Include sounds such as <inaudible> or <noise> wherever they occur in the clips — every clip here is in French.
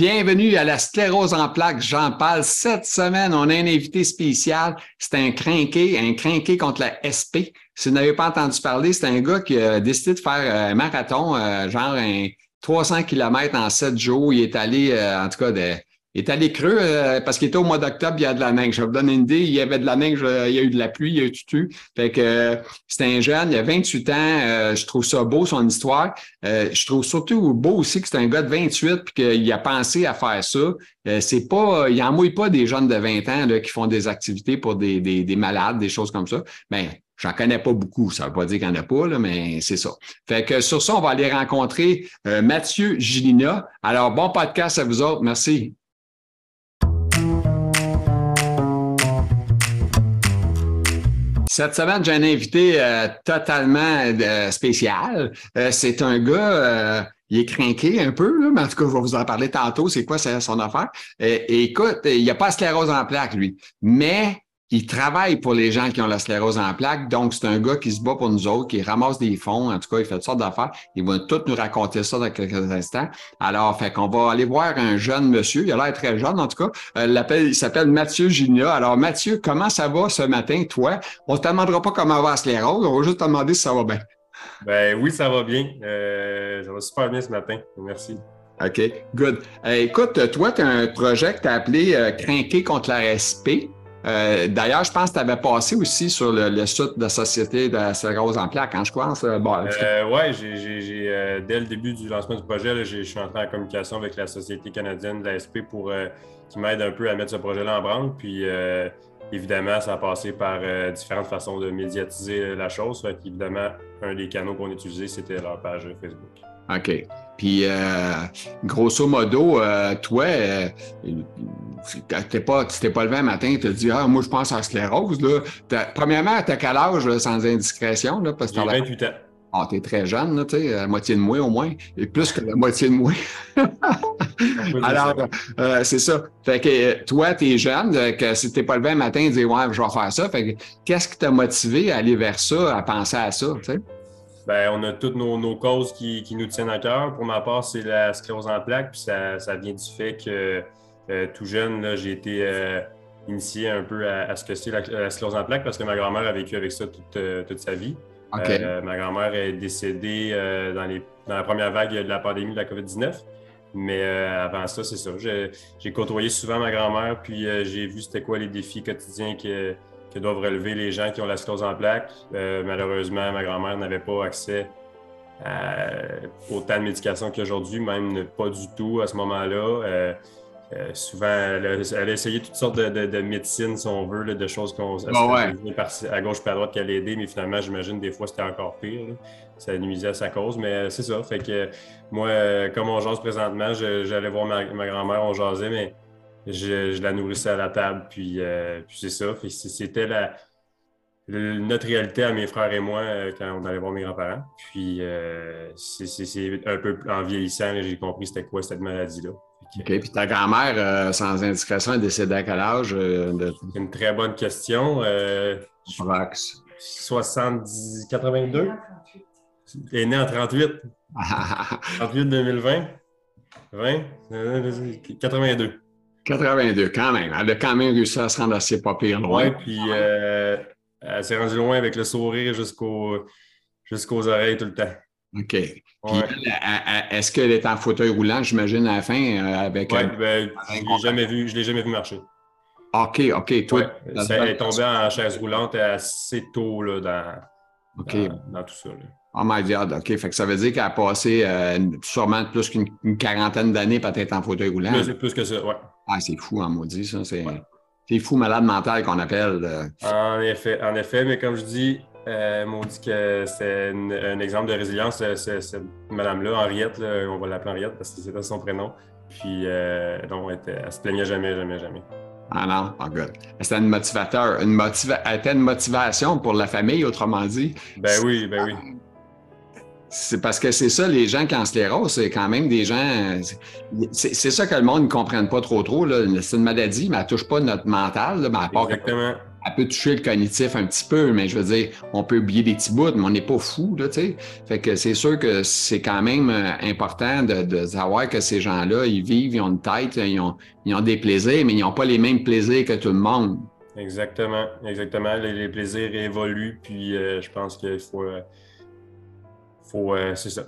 Bienvenue à la sclérose en plaques, J'en parle. Cette semaine, on a un invité spécial. C'est un crinqué, un crinqué contre la SP. Si vous n'avez pas entendu parler, c'est un gars qui a décidé de faire un marathon, euh, genre un 300 km en 7 jours. Il est allé, euh, en tout cas, de, il est allé creux euh, parce qu'il était au mois d'octobre, il y a de la neige. Je vais vous donner une idée, il y avait de la neige, euh, il y a eu de la pluie, il y a eu tout. Fait que euh, c'est un jeune, il a 28 ans, je trouve ça beau, son histoire. je trouve surtout beau aussi que c'est un gars de 28 puis qu'il a pensé à faire ça. c'est pas, il en mouille pas des jeunes de 20 ans là, qui font des activités pour des, des, des malades, des choses comme ça. Ben, J'en connais pas beaucoup, ça veut pas dire qu'il n'y en a pas, là, mais c'est ça. Fait que sur ça, on va aller rencontrer Mathieu Gilina. Alors, bon podcast à vous autres. Merci. Cette semaine, j'ai un invité euh, totalement euh, spécial. Euh, c'est un gars, il est craqué un peu, là, mais en tout cas, je vais vous en parler tantôt. C'est quoi son affaire? Et, écoute, il n'y a pas sclérose en plaque, lui. Mais il travaille pour les gens qui ont la sclérose en plaques. Donc, c'est un gars qui se bat pour nous autres, qui ramasse des fonds. En tout cas, il fait toutes sortes d'affaires. Il va tout nous raconter ça dans quelques instants. Alors, fait qu'on va aller voir un jeune monsieur. Il a l'air très jeune, en tout cas. Euh, il s'appelle Mathieu Ginia. Alors, Mathieu, comment ça va ce matin, toi? On ne te demandera pas comment va la sclérose. On va juste te demander si ça va bien. Ben oui, ça va bien. Euh, ça va super bien ce matin. Merci. OK, good. Euh, écoute, toi, tu as un projet que tu as appelé Crinquer contre la SP. Euh, d'ailleurs, je pense que tu avais passé aussi sur le, site de la Société de la en plaque, hein, je pense. Bon, euh, oui, euh, dès le début du lancement du projet, je suis entré en communication avec la Société canadienne de la SP pour qui m'aide un peu à mettre ce projet-là en branle. Puis évidemment, ça a passé par différentes façons de médiatiser la chose. Fait évidemment, un des canaux qu'on utilisait, c'était leur page Facebook. OK. Puis, euh, grosso modo, euh, toi, euh, t'es pas, tu t'es pas levé un matin tu dit Ah, moi, je pense à la sclérose. Là. premièrement, t'as quel âge, sans indiscrétion? Là, parce que J'ai 28 ans. Ah, t'es très jeune, tu sais, la moitié de moi au moins, et plus que la moitié de moi. <laughs> Alors, euh, c'est ça. Fait que toi, t'es jeune, que si t'es pas levé un matin et dis Ouais, je vais faire ça. Fait que qu'est-ce qui t'a motivé à aller vers ça, à penser à ça, tu sais? Ben, on a toutes nos, causes qui, nous tiennent à cœur. Pour ma part, c'est la sclérose en plaques. Puis ça, vient du fait que euh, tout jeune, j'ai été euh, initié un peu à, ce que c'est la, sclérose en plaques parce que ma grand-mère a vécu avec ça toute, euh, sa vie. ma grand-mère est décédée dans, la première vague de la pandémie de la COVID-19. Mais avant ça, c'est ça. J'ai côtoyé souvent ma grand-mère, puis j'ai vu c'était quoi les défis quotidiens que que doivent relever les gens qui ont la sclérose en plaques. Euh, malheureusement, ma grand-mère n'avait pas accès à autant de médication qu'aujourd'hui, même pas du tout à ce moment-là. Euh, euh, souvent, elle a, essayé toutes sortes de, de, médecines, si on veut, de choses qu'on ah à gauche et à droite qui allaient aider, mais finalement, j'imagine des fois c'était encore pire. Ça nuisait à sa cause, mais c'est ça. Fait que moi, comme on jase présentement, j'allais voir ma, ma grand-mère, on jasait, mais je, la nourrissais à la table, puis, euh, puis c'est ça. C'était la, notre réalité à mes frères et moi euh, quand on allait voir mes grands-parents. Puis euh, c'est un peu en vieillissant, j'ai compris c'était quoi cette maladie-là. OK. Puis ta grand-mère, sans indiscrétion, est décédée à quel âge? De... Une très bonne question. Max. 70, 82? Elle est née en 38. 38 2020. 20? 82. 82, quand même. Elle a quand même réussi à se rendre assez pas pire loin. Oui, puis euh, elle s'est rendue loin avec le sourire jusqu'aux oreilles tout le temps. OK. est-ce qu'elle est en fauteuil roulant, j'imagine, à la fin? Euh, avec Oui, ben, je ne l'ai jamais vu marcher. OK, OK. Toi, elle est tombée en chaise roulante assez tôt là, dans, dans, tout ça. Là. Oh my God, OK. Fait que ça veut dire qu'elle a passé euh, sûrement plus qu'une quarantaine d'années peut-être en fauteuil roulant. Plus, plus que ça, oui. Ah, c'est fou, en hein, maudit, ça. C'est fou malade mental qu'on appelle. Euh. En effet, en effet, mais comme je dis, euh, maudit que c'est un exemple de résilience. Cette madame-là, Henriette, on va l'appeler Henriette parce que c'était son prénom. Puis, euh, non, elle, était, se plaignait jamais, jamais, jamais. Ah non, oh God. C'était une motivateur, une motiva elle était une motivation pour la famille, autrement dit. Ben oui, ben oui. C'est parce que c'est ça, les gens qui ont sclérose, c'est quand même des gens. C'est ça que le monde ne comprenne pas trop trop. C'est une maladie, mais elle ne touche pas notre mental. mais Exactement. Elle peut toucher le cognitif un petit peu, mais je veux dire, on peut oublier des petits bouts, mais on n'est pas fou, là, tu sais. Fait que c'est sûr que c'est quand même euh, important de, savoir que ces gens-là, ils vivent, ils ont une tête, ils ont, ils ont des plaisirs, mais ils n'ont pas les mêmes plaisirs que tout le monde. Exactement, exactement. Les, plaisirs évoluent, puis euh, je pense qu'il faut, euh, faut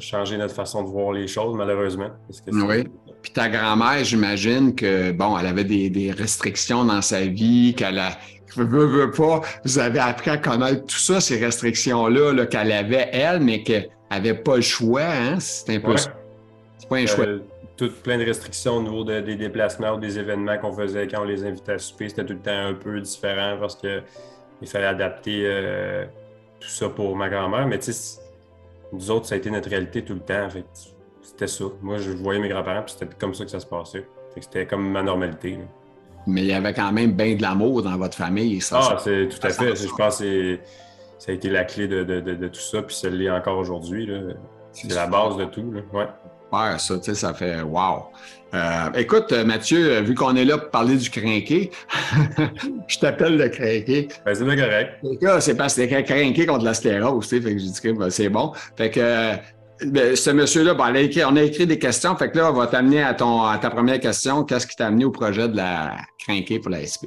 changer notre façon de voir les choses, malheureusement. oui. Puis ta grand-mère, j'imagine que, bon, elle avait des, des restrictions dans sa vie, qu'elle a, veux, veux pas, vous avez appris à connaître tout ça, ces restrictions-là -là, qu'elle avait, elle, mais qu'elle n'avait pas le choix. Hein? C'est un peu C'est pas un choix. Euh, toutes plein de restrictions au niveau des déplacements ou des événements qu'on faisait quand on les invitait à souper. C'était tout le temps un peu différent parce qu'il fallait adapter euh, tout ça pour ma grand-mère. Mais tu sais, nous autres, ça a été notre réalité tout le temps. C'était ça. Moi, je voyais mes grands-parents, puis c'était comme ça que ça se passait. C'était comme ma normalité mais il y avait quand même bien de l'amour dans votre famille. Ça, ah, c'est tout à fait. Je pense que ça a été la clé de, tout ça, puis ça l'est encore aujourd'hui. C'est la base de tout. Là. Ouais. ça, tu sais, ça fait wow. Euh, écoute, Mathieu, vu qu'on est là pour parler du crinqué, <laughs> je t'appelle le crinqué. Ben, c'est bien correct. C'est parce que c'est crinqué contre la sclérose, tu sais, fait que j'ai dit que ben, c'est bon. Fait que ben, ce monsieur-là, on, a écrit, des questions. Fait que là, on va t'amener à, ta première question. Qu'est-ce qui t'a amené au projet de la crinquer pour la SP?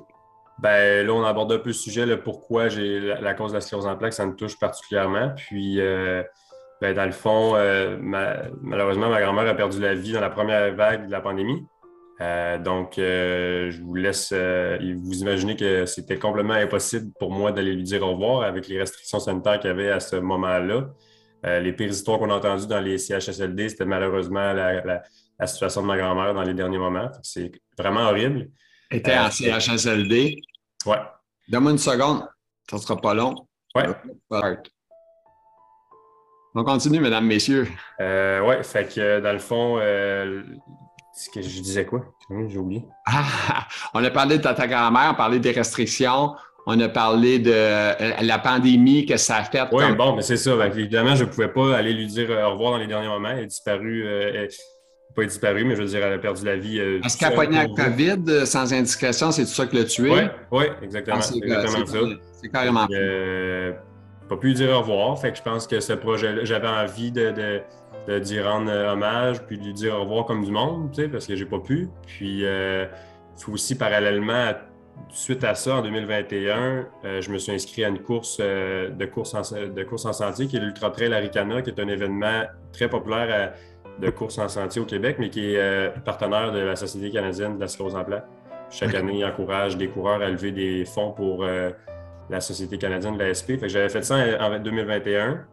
Ben, là, on aborde un peu le sujet, pourquoi j'ai la, cause de la sclérose en plaques, ça me touche particulièrement. Puis, euh, ben, dans le fond, euh, malheureusement, ma grand-mère a perdu la vie dans la première vague de la pandémie. Euh, donc, je vous laisse vous imaginer que c'était complètement impossible pour moi d'aller lui dire au revoir avec les restrictions sanitaires qu'il y avait à ce moment-là. Euh, les pires histoires qu'on a entendues dans les CHSLD, c'était malheureusement la, situation de ma grand-mère dans les derniers moments. C'est vraiment horrible. était en euh, CHSLD? Oui. Donne-moi une seconde. Ça ne sera pas long. Oui. On continue, mesdames, messieurs. Euh, oui, fait que dans le fond, euh, que je disais quoi? J'ai oublié. Ah, <laughs> on a parlé de ta, ta grand-mère, on a parlé des restrictions, on a parlé de euh, la pandémie que ça a fait. Oui, bon, mais c'est ça. évidemment, je ne pouvais pas aller lui dire au revoir dans les derniers moments. Elle est disparue. Euh, pas disparu, mais je veux dire, elle a perdu la vie. Euh, Est-ce qu'elle a pogné la COVID sans indiscrétion? C'est tout ça que l'a tué? Oui, oui, exactement. Ah, c'est exactement ça. C'est carrément euh, pas pu lui dire au revoir. Fait que je pense que ce projet-là, j'avais envie de, de, d'y rendre hommage, puis de lui dire au revoir comme du monde, tu sais, parce que j'ai pas pu. Puis, il faut aussi parallèlement suite à ça, en 2021, euh, je me suis inscrit à une course euh, de, course en, de course en sentier qui est l'Ultra Trail Aricana, qui est un événement très populaire euh, de course en sentier au Québec, mais qui est partenaire de la Société canadienne de la sclérose en plaques. Chaque année, il encourage des coureurs à lever des fonds pour la Société canadienne de la SP. j'avais fait ça en, 2021.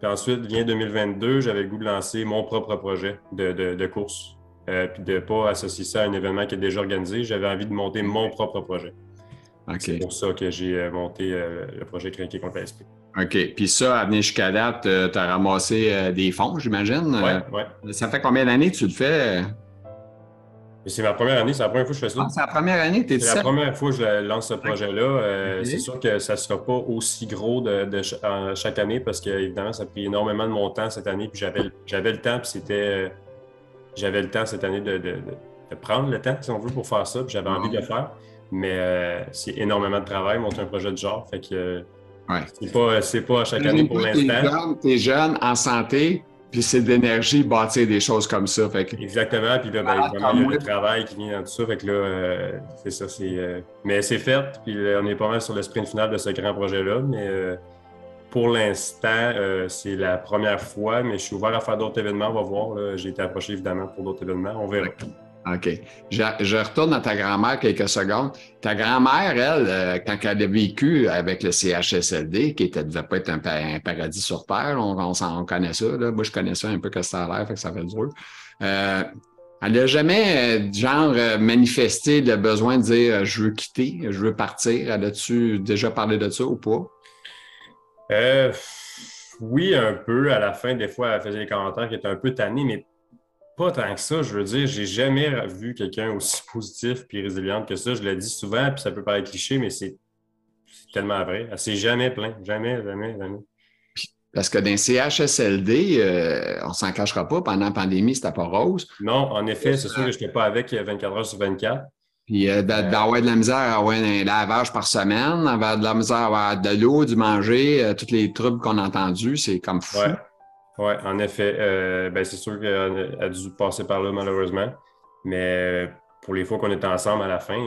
Puis ensuite, vient 2022, j'avais le goût de lancer mon propre projet de, de course euh, puis de ne pas associer ça à un événement qui est déjà organisé. J'avais envie de monter mon propre projet. C'est pour ça que j'ai euh, monté euh, le projet Craquer contre l'esprit. OK. Puis ça, à venir jusqu'à date, tu as ramassé des fonds, j'imagine? Oui. Ça fait combien d'années que tu le fais? C'est ma première année, c'est la première fois que je fais ça. Ah, c'est la première année, tu es C'est la première fois que je lance ce projet-là. C'est sûr que ça ne sera pas aussi gros de, chaque année parce qu'évidemment, ça a pris énormément de mon temps cette année. Puis j'avais le temps, puis c'était j'avais le temps cette année de, prendre le temps, si on veut, pour faire ça. J'avais envie de le faire. Mais euh, c'est énormément de travail, monter un projet de genre. Fait que c'est pas, pas à chaque année pour l'instant. Tu es jeune, en santé, puis c'est d'énergie bâtir des choses comme ça. Fait Exactement. Puis là, ben, ah, vraiment, il y a le travail qui vient dans tout ça. Fait que là, euh, c'est ça. c'est euh, Mais c'est fait. Puis on est pas mal sur le sprint final de ce grand projet-là. Mais pour l'instant, euh, c'est la première fois, mais je suis ouvert à faire d'autres événements. On va voir. J'ai été approché évidemment pour d'autres événements. On verra. OK. Je, retourne à ta grand-mère quelques secondes. Ta grand-mère, elle, euh, quand elle a vécu avec le CHSLD, qui était, devait pas être un, paradis sur Terre, on, connaît ça. Moi, je connais ça un peu que ça a l'air, fait que ça fait dur. Euh, elle n'a jamais, genre, manifesté le besoin de dire je veux quitter, je veux partir. Elle a-tu déjà parlé de ça ou pas? Euh, oui, un peu. À la fin, des fois, elle faisait des commentaires qui étaient un peu tannés, mais pas tant que ça. Je veux dire, j'ai jamais vu quelqu'un aussi positif et résilient que ça. Je le dis souvent, puis ça peut paraître cliché, mais c'est tellement vrai. Elle s'est jamais plaint. Jamais, jamais, jamais. Parce que dans CHSLD, euh, on s'en cachera pas, pendant la pandémie, c'était pas rose. Non, en effet, c'est sûr que je n'étais pas avec 24 heures sur 24. Puis euh, d'avoir de la misère à avoir un lavage par semaine, avoir de la misère à avoir de l'eau, du manger, euh, tous les troubles qu'on a entendus, c'est comme fou. Ouais. Oui, en effet. Euh, ben, c'est sûr qu'elle a dû passer par là, malheureusement. Mais pour les fois qu'on est ensemble à la fin,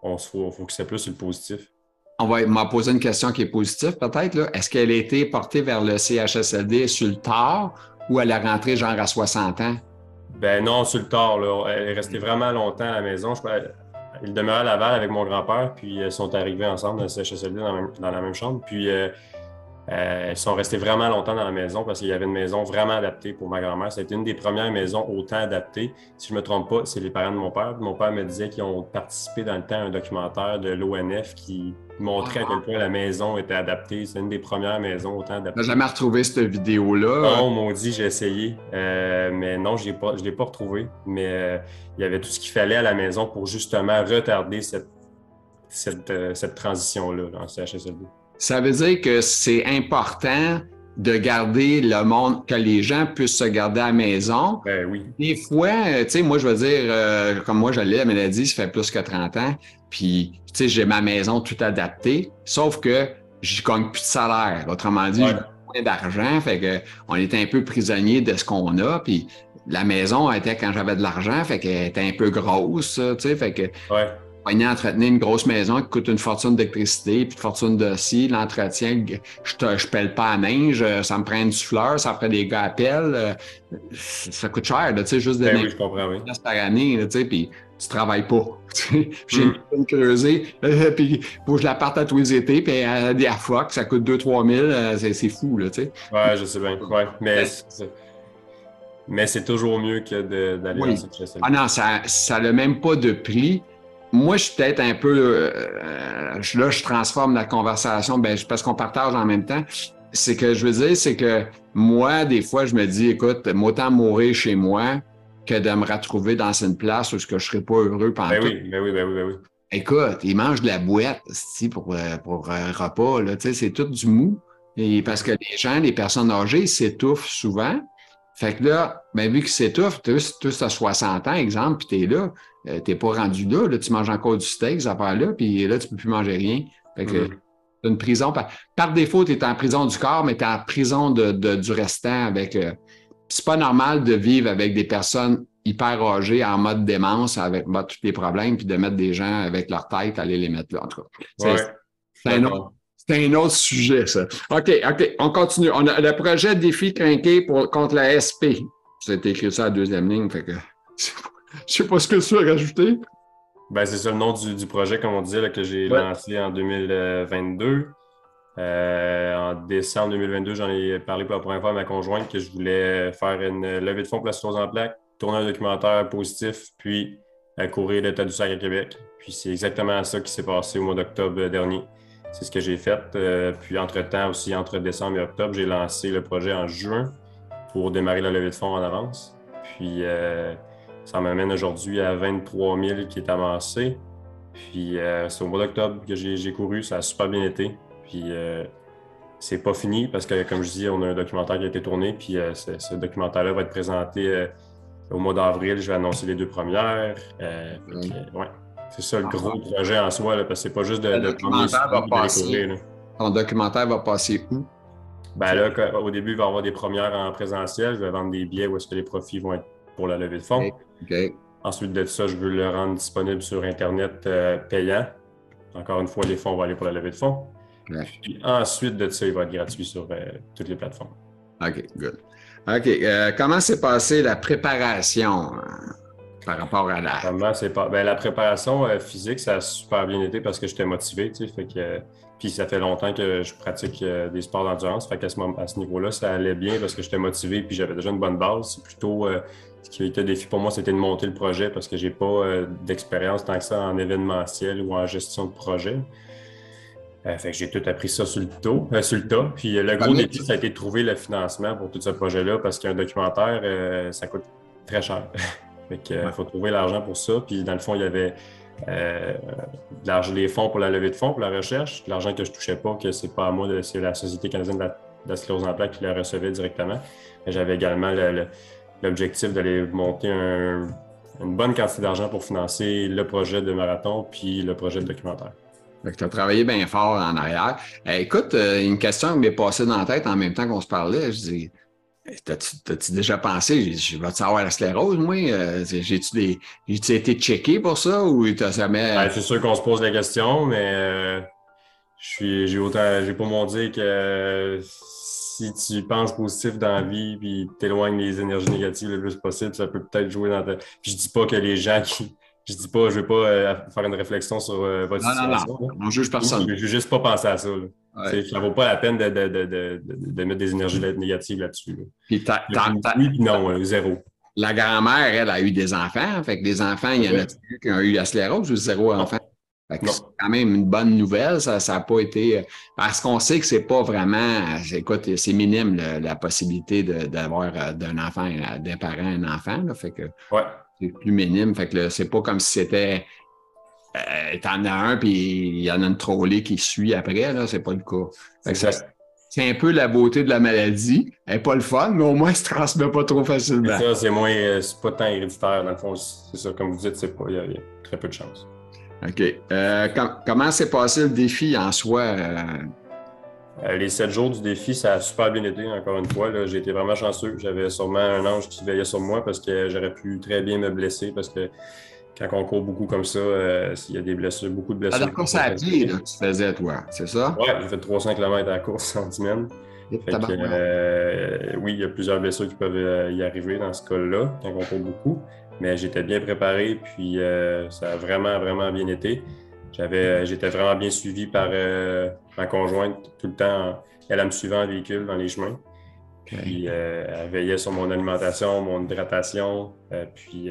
on se faut, faut que c'est plus sur le positif. On va m'a posé une question qui est positive, peut-être. Est-ce qu'elle a été portée vers le CHSLD sur le tard ou elle est rentrée genre à 60 ans? Ben non, sur le tard. Là. Elle est restée vraiment longtemps à la maison. Je, il demeurait à Laval avec mon grand-père, puis ils sont arrivés ensemble dans le CHSLD dans, la même chambre. Puis euh, euh, elles sont restées vraiment longtemps dans la maison parce qu'il y avait une maison vraiment adaptée pour ma grand-mère. C'était une des premières maisons autant adaptées. Si je ne me trompe pas, c'est les parents de mon père. Mon père me disait qu'ils ont participé dans le temps à un documentaire de l'ONF qui montrait à quel point la maison était adaptée. C'est une des premières maisons autant adaptées. n'as jamais retrouvé cette vidéo-là? Non, m'ont dit, j'ai essayé. Euh, mais non, je ne l'ai pas retrouvée. Mais euh, il y avait tout ce qu'il fallait à la maison pour justement retarder cette, cette, cette transition-là le CHSLD. Ça veut dire que c'est important de garder le monde, que les gens puissent se garder à la maison. Ben oui. Des fois, euh, tu sais, moi, je veux dire, euh, comme moi, j'allais la maladie, ça fait plus que 30 ans, puis, tu sais, j'ai ma maison tout adaptée, sauf que je gagne plus de salaire. Autrement dit, j'ai moins d'argent, fait que on était un peu prisonnier de ce qu'on a, puis la maison était quand j'avais de l'argent, fait qu'elle était un peu grosse, tu sais, fait que... Ouais entretenir une grosse maison qui coûte une fortune d'électricité, puis une fortune de si, l'entretien, je ne je pèle pas à main, ça me prend une souffleur, ça ferait des gars à pelle, euh, ça coûte cher, tu sais, juste de ben oui, je comprends, oui. par année, tu sais, puis tu travailles pas. <laughs> J'ai mm. une creusée, euh, <laughs> puis faut que je la parte à tous les étés, puis à des fois ça coûte 2-3 000, euh, c'est fou, là, tu sais. Ouais, je sais bien, ouais, mais... Mais c'est toujours mieux que d'aller dans cette chasse. Ah non, ça n'a même pas de prix moi, je suis peut-être un peu. Euh, là, je transforme la conversation ben, parce qu'on partage en même temps. C'est que je veux dire, c'est que moi, des fois, je me dis, écoute, m'autant mourir chez moi que de me retrouver dans une place où je ne serais pas heureux pendant. Ben oui, ben oui, ben oui, ben oui. Écoute, ils mangent de la boîte pour, euh, pour un repas. Là, c'est tout du mou. Et parce que les gens, les personnes âgées s'étouffent souvent. Fait que là, ben, vu qu'ils s'étouffent, tous à 60 ans, exemple, puis tu es là, euh, tu n'es pas rendu là, là, tu manges encore du steak, ça part là, puis là, tu ne peux plus manger rien. Fait que mm-hmm. une prison. Par, défaut, tu es en prison du corps, mais tu es en prison de, du restant avec. Euh, c'est pas normal de vivre avec des personnes hyper âgées en mode démence avec bah, tous les problèmes, puis de mettre des gens avec leur tête, aller les mettre là. En tout cas. C'est un, autre sujet, ça. OK, OK, on continue. On a le projet Défi crinqué pour, contre la SP. C'est écrit ça à la deuxième ligne, fait que. <laughs> Je sais pas ce que tu as rajouté. Ben, c'est ça le nom du, projet, comme on disait, que j'ai lancé en 2022. Euh, en décembre 2022, j'en ai parlé pour la première fois à ma conjointe que je voulais faire une levée de fonds pour la en plaque, tourner un documentaire positif, puis courir l'état du sac à Québec. Puis c'est exactement ça qui s'est passé au mois d'octobre dernier. C'est ce que j'ai fait. Euh, puis entre-temps aussi, entre décembre et octobre, j'ai lancé le projet en juin pour démarrer la levée de fonds en avance. Puis euh, ça m'amène aujourd'hui à 23 000 qui est avancé. Puis euh, c'est au mois d'octobre que j'ai couru, ça a super bien été. Puis c'est pas fini parce que, comme je dis, on a un documentaire qui a été tourné. Puis ce, documentaire-là va être présenté au mois d'avril. Je vais annoncer les deux premières. ouais. C'est ça le gros projet en soi, parce que c'est pas juste de, le documentaire va passer. Ton documentaire va passer où? Ben là, au début, il va y avoir des premières en présentiel. Je vais vendre des billets où est-ce que les profits vont être pour la levée de fonds. Ensuite de ça, je veux le rendre disponible sur Internet euh, payant. Encore une fois, les fonds vont aller pour la levée de fonds. Puis ensuite de ça, il va être gratuit sur euh, toutes les plateformes. OK, good. OK. Euh, comment s'est passée la préparation par rapport à la. Comment c'est pas. Ben, la préparation physique, ça a super bien été parce que j'étais motivé, tu sais. Fait que puis ça fait longtemps que je pratique euh, des sports d'endurance. Fait qu'à ce, à ce niveau-là, ça allait bien parce que j'étais motivé puis j'avais déjà une bonne base. C'est plutôt euh, ce qui était défi pour moi, c'était de monter le projet parce que j'ai pas euh, d'expérience tant que ça en événementiel ou en gestion de projet. fait que j'ai tout appris ça sur le, taux, sur le tas. Puis le gros défi, ça a été de trouver le financement pour tout ce projet-là parce qu'un documentaire, ça coûte très cher. <laughs> fait qu'il faut trouver l'argent pour ça. Puis dans le fond, il y avait euh, les fonds pour la levée de fonds, pour la recherche, l'argent que je touchais pas, que c'est pas à moi, c'est la Société canadienne de la, sclérose en qui le recevait directement. J'avais également l'objectif d'aller monter un, une bonne quantité d'argent pour financer le projet de marathon puis le projet de documentaire. Tu as travaillé bien fort en arrière. Eh, écoute, euh, une question qui m'est passée dans la tête en même temps qu'on se parlait. Je dis, T'as-tu déjà pensé, je vais savoir la sclérose, moi? Euh, j'ai-tu des. Été checké pour ça ou t'as jamais. Ben, c'est sûr qu'on se pose la question, mais euh, j'ai j'ai pas mon dire que si tu penses positif dans la vie puis t'éloignes les énergies négatives le plus possible, ça peut peut-être jouer dans ta. je dis pas que les gens qui je dis pas, je vais pas euh, faire une réflexion sur euh, votre non, situation. Non, non, on juge personne. Je ne veux juste pas penser à ça. Ouais. Ça vaut pas la peine de, de, de, de mettre des énergies négatives là-dessus. Puis oui, non, euh, zéro. La grand-mère, elle, a eu des enfants. Fait que des enfants, il y en a qui ont eu la sclérose ou zéro enfant. C'est quand même une bonne nouvelle. Ça n'a pas été. Parce qu'on sait que c'est pas vraiment. Écoute, c'est minime la possibilité d'avoir d'un enfant, d'un parent un enfant. Là, fait que, ouais c'est plus minime. Fait que c'est pas comme si c'était. Euh, T'en as un, puis il y en a une trollée qui suit après, là. C'est pas le cas. C'est un peu la beauté de la maladie. Elle n'est pas le fun, mais au moins, <laughs> elle se transmet pas trop facilement. Ça, c'est moins. Euh, c'est pas tant héréditaire, dans le fond. C'est ça, comme vous dites, c'est pas. Il y, a très peu de chance. OK. Euh, comment s'est passé le défi en soi? Euh? Euh, les sept jours du défi, ça a super bien été, encore une fois. J'ai été vraiment chanceux. J'avais sûrement un ange qui veillait sur moi parce que j'aurais pu très bien me blesser parce que quand on court beaucoup comme ça, euh, il y a des blessures, beaucoup de blessures. Alors, course à pied, là, tu faisais, toi, c'est ça? Oui, j'ai fait 300 km à la course en semaine. Euh, oui, il y a plusieurs blessures qui peuvent y arriver dans ce cas-là, quand on court beaucoup. Mais j'étais bien préparé, puis ça a vraiment, vraiment bien été. J'avais, j'étais vraiment bien suivi par euh, ma conjointe tout le temps. Elle, me suivait en véhicule dans les chemins. Puis euh, elle veillait sur mon alimentation, mon hydratation. Euh, puis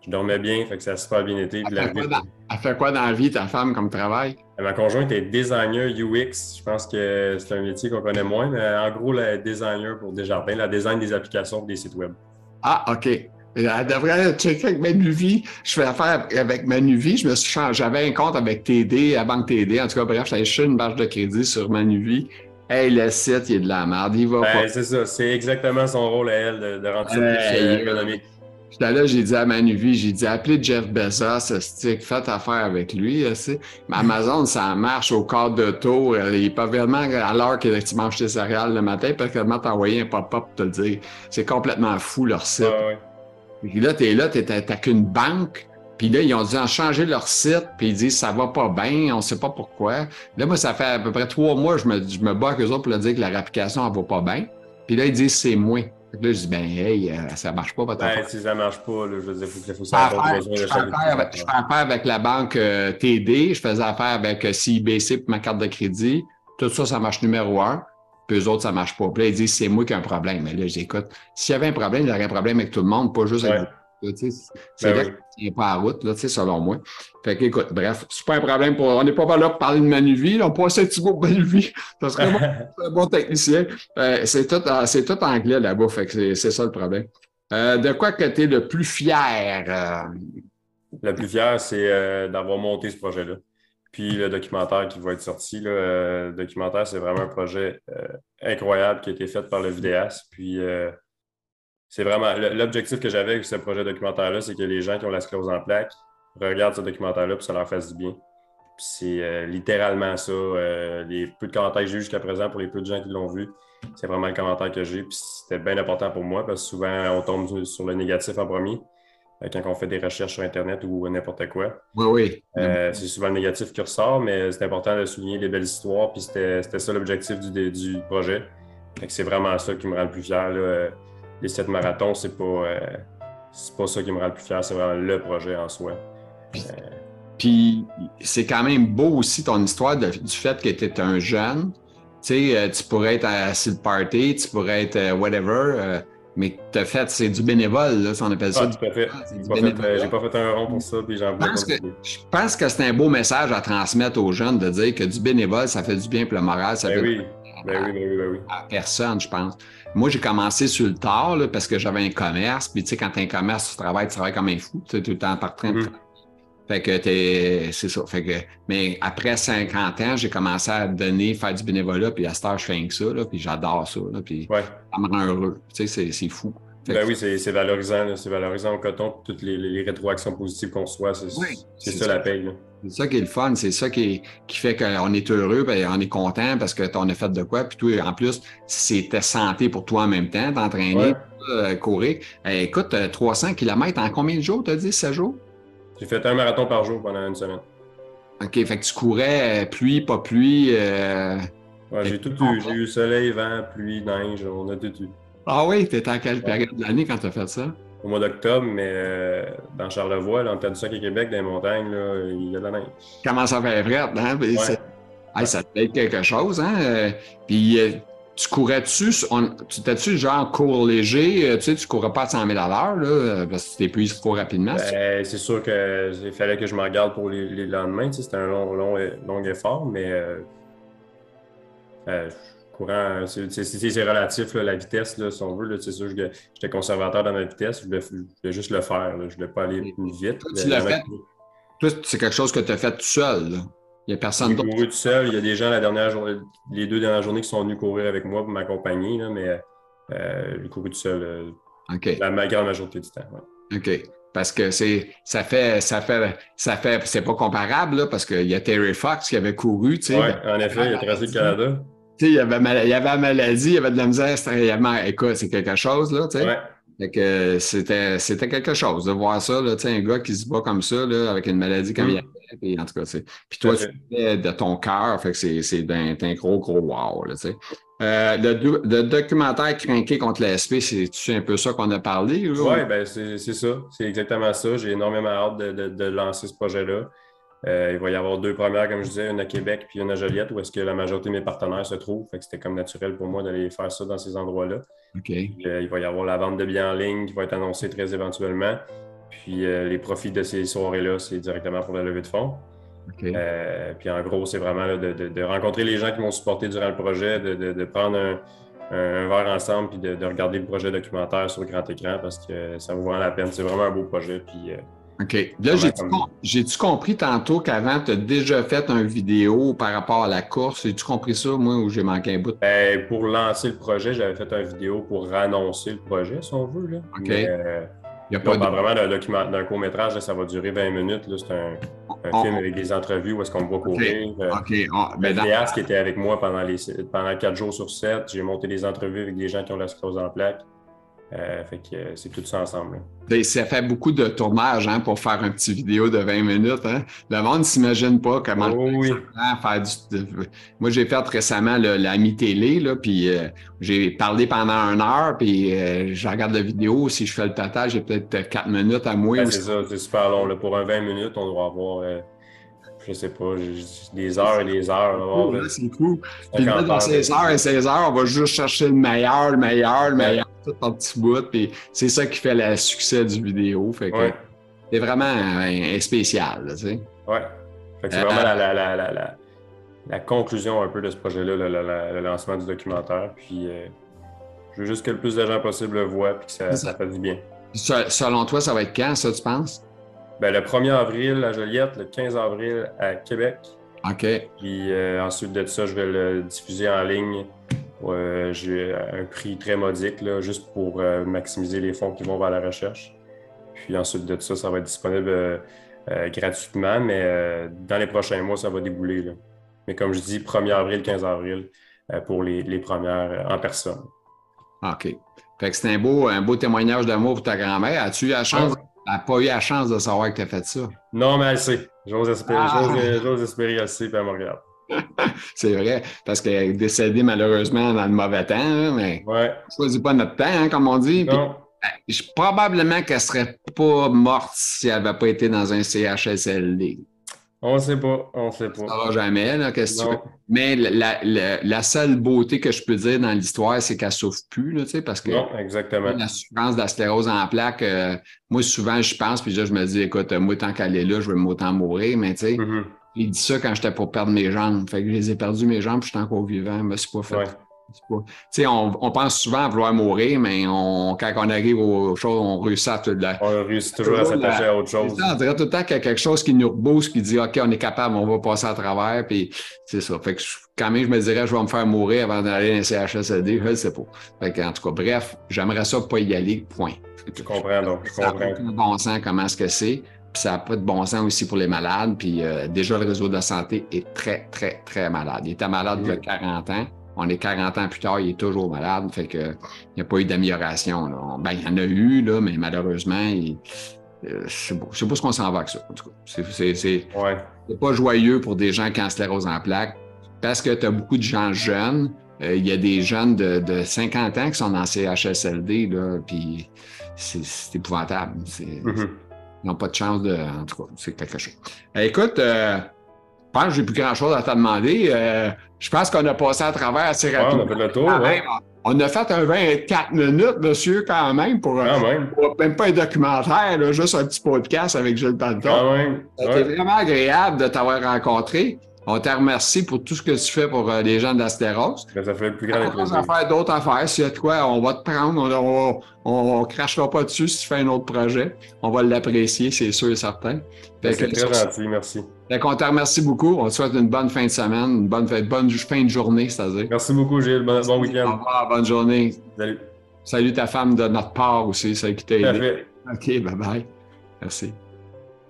je dormais bien, fait que ça a super bien été. Elle, fait, quoi dans, elle fait quoi dans la vie, ta femme, comme travail? Ma conjointe est designer UX. Je pense que c'est un métier qu'on connaît moins, mais en gros, elle est designer pour Desjardins, la design des applications pour des sites web. Ah, OK. Elle devrait checker avec Manuvie. Je fais affaire avec Manuvie. Je me suis changé. J'avais un compte avec TD, à Banque TD. En tout cas, bref, j'avais acheté une barge de crédit sur Manuvie. Hey, le site, il est de la merde. Il va ben, pas. C'est ça. C'est exactement son rôle à elle de, de rendre ça plus économique. J'étais là, j'ai dit à Manuvie, j'ai dit appelez Jeff Bezos, stick, faites affaire avec lui. Mais Amazon, ça marche au quart de tour. Il n'est pas vraiment à l'heure que tu manges tes céréales le matin, parce que t'envoyer un pop-up pour te le dire. C'est complètement fou leur site. Puis là, tu es là, tu n'as qu'une banque. Puis là, ils ont dû en changer leur site, puis ils disent ça va pas bien, on sait pas pourquoi. Là, moi, ça fait à peu près trois mois, je me, je me bats avec eux autres pour leur dire que leur application, elle va pas bien. Puis là, ils disent c'est moi. Là, je dis, ben, hey, euh, ça marche pas, votre ben, si ça marche pas, là, je veux dire, faut, faut savoir besoin de Je fais affaire avec la banque euh, TD, je faisais affaire avec euh, CIBC pour ma carte de crédit. Tout ça, ça marche numéro un. Puis eux autres, ça marche pas. Puis là, ils disent, c'est moi qui ai un problème. Mais là, j'écoute. S'il y avait un problème, aurait un problème avec tout le monde, pas juste avec vous. C'est ben là oui. pas à route, là, selon moi. Fait qu'écoute, bref, c'est pas un problème pour. On n'est pas là pour parler de Manuvie, là. on passe un petit mot Manuvie. <laughs> Ça serait <laughs> un bon technicien. Euh, c'est tout, tout anglais là-bas, fait que c'est ça le problème. Euh, de quoi que tu es le plus fier? Euh? Le plus fier, c'est d'avoir monté ce projet-là. Puis le documentaire qui va être sorti, le euh, documentaire, c'est vraiment un projet euh, incroyable qui a été fait par le vidéaste. Puis euh, c'est vraiment l'objectif que j'avais avec ce projet documentaire-là, c'est que les gens qui ont la sclérose en plaques regardent ce documentaire-là puis ça leur fasse du bien. Puis c'est littéralement ça. les peu de commentaires que j'ai eu jusqu'à présent pour les peu de gens qui l'ont vu, c'est vraiment le commentaire que j'ai. Puis c'était bien important pour moi parce que souvent on tombe sur le négatif en premier. Euh, quand on fait des recherches sur Internet ou n'importe quoi. Oui, oui. Euh, c'est souvent le négatif qui ressort, mais c'est important de souligner les belles histoires, puis c'était ça l'objectif du, du, projet. C'est vraiment ça qui me rend le plus fier. Là. Les sept marathons, c'est pas, euh, pas ça qui me rend le plus fier, c'est vraiment le projet en soi. Puis, c'est quand même beau aussi ton histoire du fait que tu étais un jeune. Tu sais, tu pourrais être assis le party, tu pourrais être whatever mais tu as fait, c'est du bénévole, là, ça on appelle ça. Ah, tout à fait. Euh, j'ai pas, fait un rond pour ça, puis j'en Je pense que c'est un beau message à transmettre aux jeunes de dire que du bénévole, ça fait du bien pour le moral, ça ben fait oui. Ben oui, ben oui, ben oui. à personne, je pense. Moi, j'ai commencé sur le tard là, parce que j'avais un commerce. Puis, tu sais, quand tu as un commerce, tu travailles, tu travailles comme un fou. Tu es tout le temps par train de mm-hmm. Fait que t'es. C'est ça. Fait que. Mais après 50 ans, j'ai commencé à donner, faire du bénévolat, puis à cette heure, je fais que ça, là, puis j'adore ça. Là, puis ouais. ça me rend heureux. Tu sais, c'est fou. Ben oui, c'est valorisant. C'est valorisant au coton. Toutes les, rétroactions positives qu'on reçoit, c'est ça, la paye. C'est ça qui est le fun. C'est ça qui, qui fait qu'on est heureux, ben, on est content parce que tu en as fait de quoi. Puis toi, en plus, c'était santé pour toi en même temps, t'entraîner, euh, courir. Eh, écoute, 300 km en combien de jours, tu as dit, 7 jours? J'ai fait un marathon par jour pendant une semaine. OK, fait que tu courais euh, pluie, pas pluie. Euh... Ouais, j'ai tout eu. J'ai eu soleil, vent, pluie, neige, on a tout eu. Ah oui, t'étais en quelle période de l'année quand tu as fait ça? Au mois d'octobre, mais euh, dans Charlevoix, là, entre Tadoussac et Québec, dans les montagnes, là, il y a de la neige. Comment ça fait vrai, hein? Ouais. ça te fait quelque chose, hein? Puis tu courais-tu, tu t'es-tu genre cours léger, tu sais, tu courais pas à 100 000 à l'heure, là, parce que tu t'épuises trop rapidement? Ben, c'est sûr qu'il fallait que je me regarde pour les, les lendemains, tu sais, c'était un long, long, long effort, mais courant, c'est relatif, la vitesse, là, si on veut. C'est sûr que j'étais conservateur dans ma vitesse, je voulais, juste le faire. Je ne voulais pas aller plus vite. Toi, c'est quelque chose que tu as fait tout seul. Il n'y a personne d'autre. J'ai couru tout seul. Il y a des gens la dernière journée, les deux dernières journées qui sont venus courir avec moi pour m'accompagner, mais euh, j'ai couru tout seul euh, la grande majorité du temps. OK. Parce que c'est ça fait ça fait ça fait c'est pas comparable parce qu'il y a Terry Fox qui avait couru, tu sais. Oui, en effet, il a tracé le Canada. Tu sais, il y avait, il y avait la maladie, il y avait de la misère, c'était, écoute, c'est quelque chose, là, tu sais. Ouais. Fait que c'était, c'était quelque chose de voir ça, là, tu sais, un gars qui se bat comme ça, là, avec une maladie comme mm. Puis, en tout cas, c'est. Puis toi, tu fais de ton cœur, fait que c'est, un, un, gros, gros wow, là, tu sais. Euh, le, le, documentaire Crinqué contre la SP, c'est un peu ça qu'on a parlé? Oui, ben c'est ça. C'est exactement ça. J'ai énormément hâte de, de, de lancer ce projet-là. Euh, il va y avoir deux premières, comme je disais, une à Québec puis une à Joliette, où est-ce que la majorité de mes partenaires se trouvent. Fait que c'était comme naturel pour moi d'aller faire ça dans ces endroits-là. Euh, il va y avoir la vente de billets en ligne qui va être annoncée très éventuellement. Puis euh, les profits de ces soirées-là, c'est directement pour la levée de fonds. puis en gros, c'est vraiment de, rencontrer les gens qui m'ont supporté durant le projet, de, prendre un, verre ensemble puis de, regarder le projet documentaire sur le grand écran parce que ça vaut vraiment la peine. C'est vraiment un beau projet. Puis OK. Là, j'ai-tu compris tantôt qu'avant, tu as déjà fait une vidéo par rapport à la course? As-tu compris ça, moi, ou j'ai manqué un bout? Ben, pour lancer le projet, j'avais fait une vidéo pour annoncer le projet, si on veut. Là. OK. Euh, il y a pas vraiment d'un document, d'un court-métrage, ça va durer 20 minutes. C'est un, film avec des entrevues où est-ce qu'on va courir. Euh, OK. Ben, qui était avec moi pendant, les, pendant 4 jours sur 7. J'ai monté des entrevues avec des gens qui ont la sclérose en plaques. Euh, fait que euh, c'est tout ça ensemble. Ben, ça fait beaucoup de tournage hein, pour faire un petit vidéo de 20 minutes. Hein. Le monde ne s'imagine pas comment oh, faire du... Moi, j'ai fait récemment la mi-télé, puis euh, j'ai parlé pendant une heure, puis je regarde la vidéo. Si je fais le total, j'ai peut-être 4 minutes à moi. Ben, c'est ça, c'est super long. Pour un 20 minutes, on doit avoir je sais pas, des heures et des heures. C'est cool. Puis là, dans ces heures et ces heures, on va juste chercher le meilleur, le meilleur, le meilleur tout en petits bouts. Puis c'est ça qui fait le succès du vidéo. Fait que c'est vraiment un, spécial, tu sais. Ouais. Fait que c'est vraiment la, la, la, la, conclusion un peu de ce projet-là, le, lancement du documentaire. Puis euh, je veux juste que le plus de gens possible le voient puis que ça, ça. fasse du bien. Selon toi, ça va être quand, ça, tu penses? Ben, le 1er avril à Joliette, le 15 avril à Québec. OK. Puis euh, ensuite de ça, je vais le diffuser en ligne j'ai un prix très modique, là, juste pour euh, maximiser les fonds qui vont vers la recherche. Puis ensuite de ça, ça va être disponible euh, euh, gratuitement, mais dans les prochains mois, ça va débouler. Là. Mais comme je dis, 1er avril, 15 avril pour les, les premières en personne. OK. Fait que c'est un beau, un beau témoignage d'amour pour ta grand-mère. As-tu eu la chance, ah. pas eu la chance de savoir que tu as fait ça? Non, mais elle sait. J'ose espérer, ah. j'ose espérer, elle sait, puis elle me regarde. C'est vrai, parce qu'elle est décédée malheureusement dans le mauvais temps, mais ouais. choisit pas notre temps, hein, comme on dit. Non. Ben, probablement qu'elle serait pas morte si elle n'avait pas été dans un CHSLD. On ne sait pas, on ne sait pas. Ça jamais, là, qu'est-ce que Mais la, la, la, seule beauté que je peux dire dans l'histoire, c'est qu'elle ne souffre plus, là, tu sais, parce que non, exactement. la souffrance de la sclérose en plaques, euh, moi, souvent, je pense, puis là, je me dis, écoute, moi, tant qu'elle est là, je vais autant mourir, mais tu sais, mm-hmm. Il dit ça quand j'étais pour perdre mes jambes. Fait que je les ai perdues, mes jambes, puis je suis encore vivant. Me suis pas fait. On, on, pense souvent à vouloir mourir, mais on, quand on arrive aux choses, on réussit à tout On réussit toujours, à s'attacher à autre chose. on dirait tout le temps qu'il y a quelque chose qui nous rebooste, qui dit OK, on est capable, on va passer à travers. Puis c'est ça. Fait que quand même, je me dirais, je vais me faire mourir avant d'aller dans le CHSLD. Je ne sais pas. Fait que, en tout cas, bref, j'aimerais ça pas y aller, point. Je comprends donc. Je comprends. Ça bon sens comment est-ce que c'est. Puis ça n'a pas de bon sens aussi pour les malades. Puis euh, déjà, le réseau de la santé est très, très, très malade. Il était malade il y a 40 ans. On est 40 ans plus tard, il est toujours malade. Fait que il n'y a pas eu d'amélioration. Ben, il y en a eu, là, mais malheureusement, il, euh, je ne sais, pas ce qu'on s'en va avec ça. En tout cas, c'est ouais. pas joyeux pour des gens qui ont sclérose en plaques parce que tu as beaucoup de gens jeunes. Euh, il y a des jeunes de, de, 50 ans qui sont dans CHSLD, là, puis c'est épouvantable. Mm-hmm. N'ont pas de chance de. En tout cas, c'est quelque chose. Euh, écoute, je pense que j'ai plus grand-chose à te demander. Euh, je pense qu'on a passé à travers assez rapidement. on, a fait le tour, on a fait un 24 minutes, monsieur, quand même, pour, quand même. même pas un documentaire, juste un petit podcast avec Gilles Panton. C'était vraiment agréable de t'avoir rencontré. On te remercie pour tout ce que tu fais pour euh, les gens d'Astéros. Ben, ça fait le plus grand plaisir. On va faire d'autres affaires. S'il y a de quoi, on va te prendre. On ne crachera pas dessus si tu fais un autre projet. On va l'apprécier, c'est sûr et certain. Ben, c'est très gentil, merci. Fait on te remercie beaucoup. On te souhaite une bonne fin de semaine, une bonne, bonne fin de journée, c'est-à-dire. Merci beaucoup, Gilles. Bon, bon week-end. Au revoir, bonne journée. Salut. Salut ta femme de notre part aussi, celle qui t'a aidé. OK, bye-bye. Merci.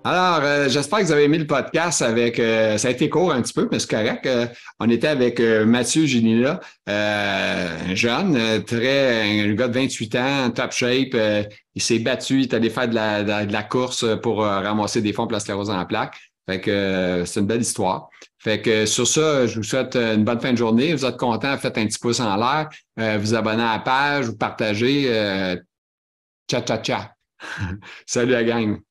Alors, euh, j'espère que vous avez aimé le podcast avec. Euh, ça a été court un petit peu, mais c'est correct. Euh, on était avec Mathieu Ginila, un jeune, très, un gars de 28 ans, top shape. il s'est battu, il est allé faire de la, course pour ramasser des fonds pour la sclérose en plaques. Fait que c'est une belle histoire. Fait que sur ça, je vous souhaite une bonne fin de journée. Vous êtes content, faites un petit pouce en l'air, vous abonnez à la page, vous partagez. Ciao, ciao, ciao. Salut la gang.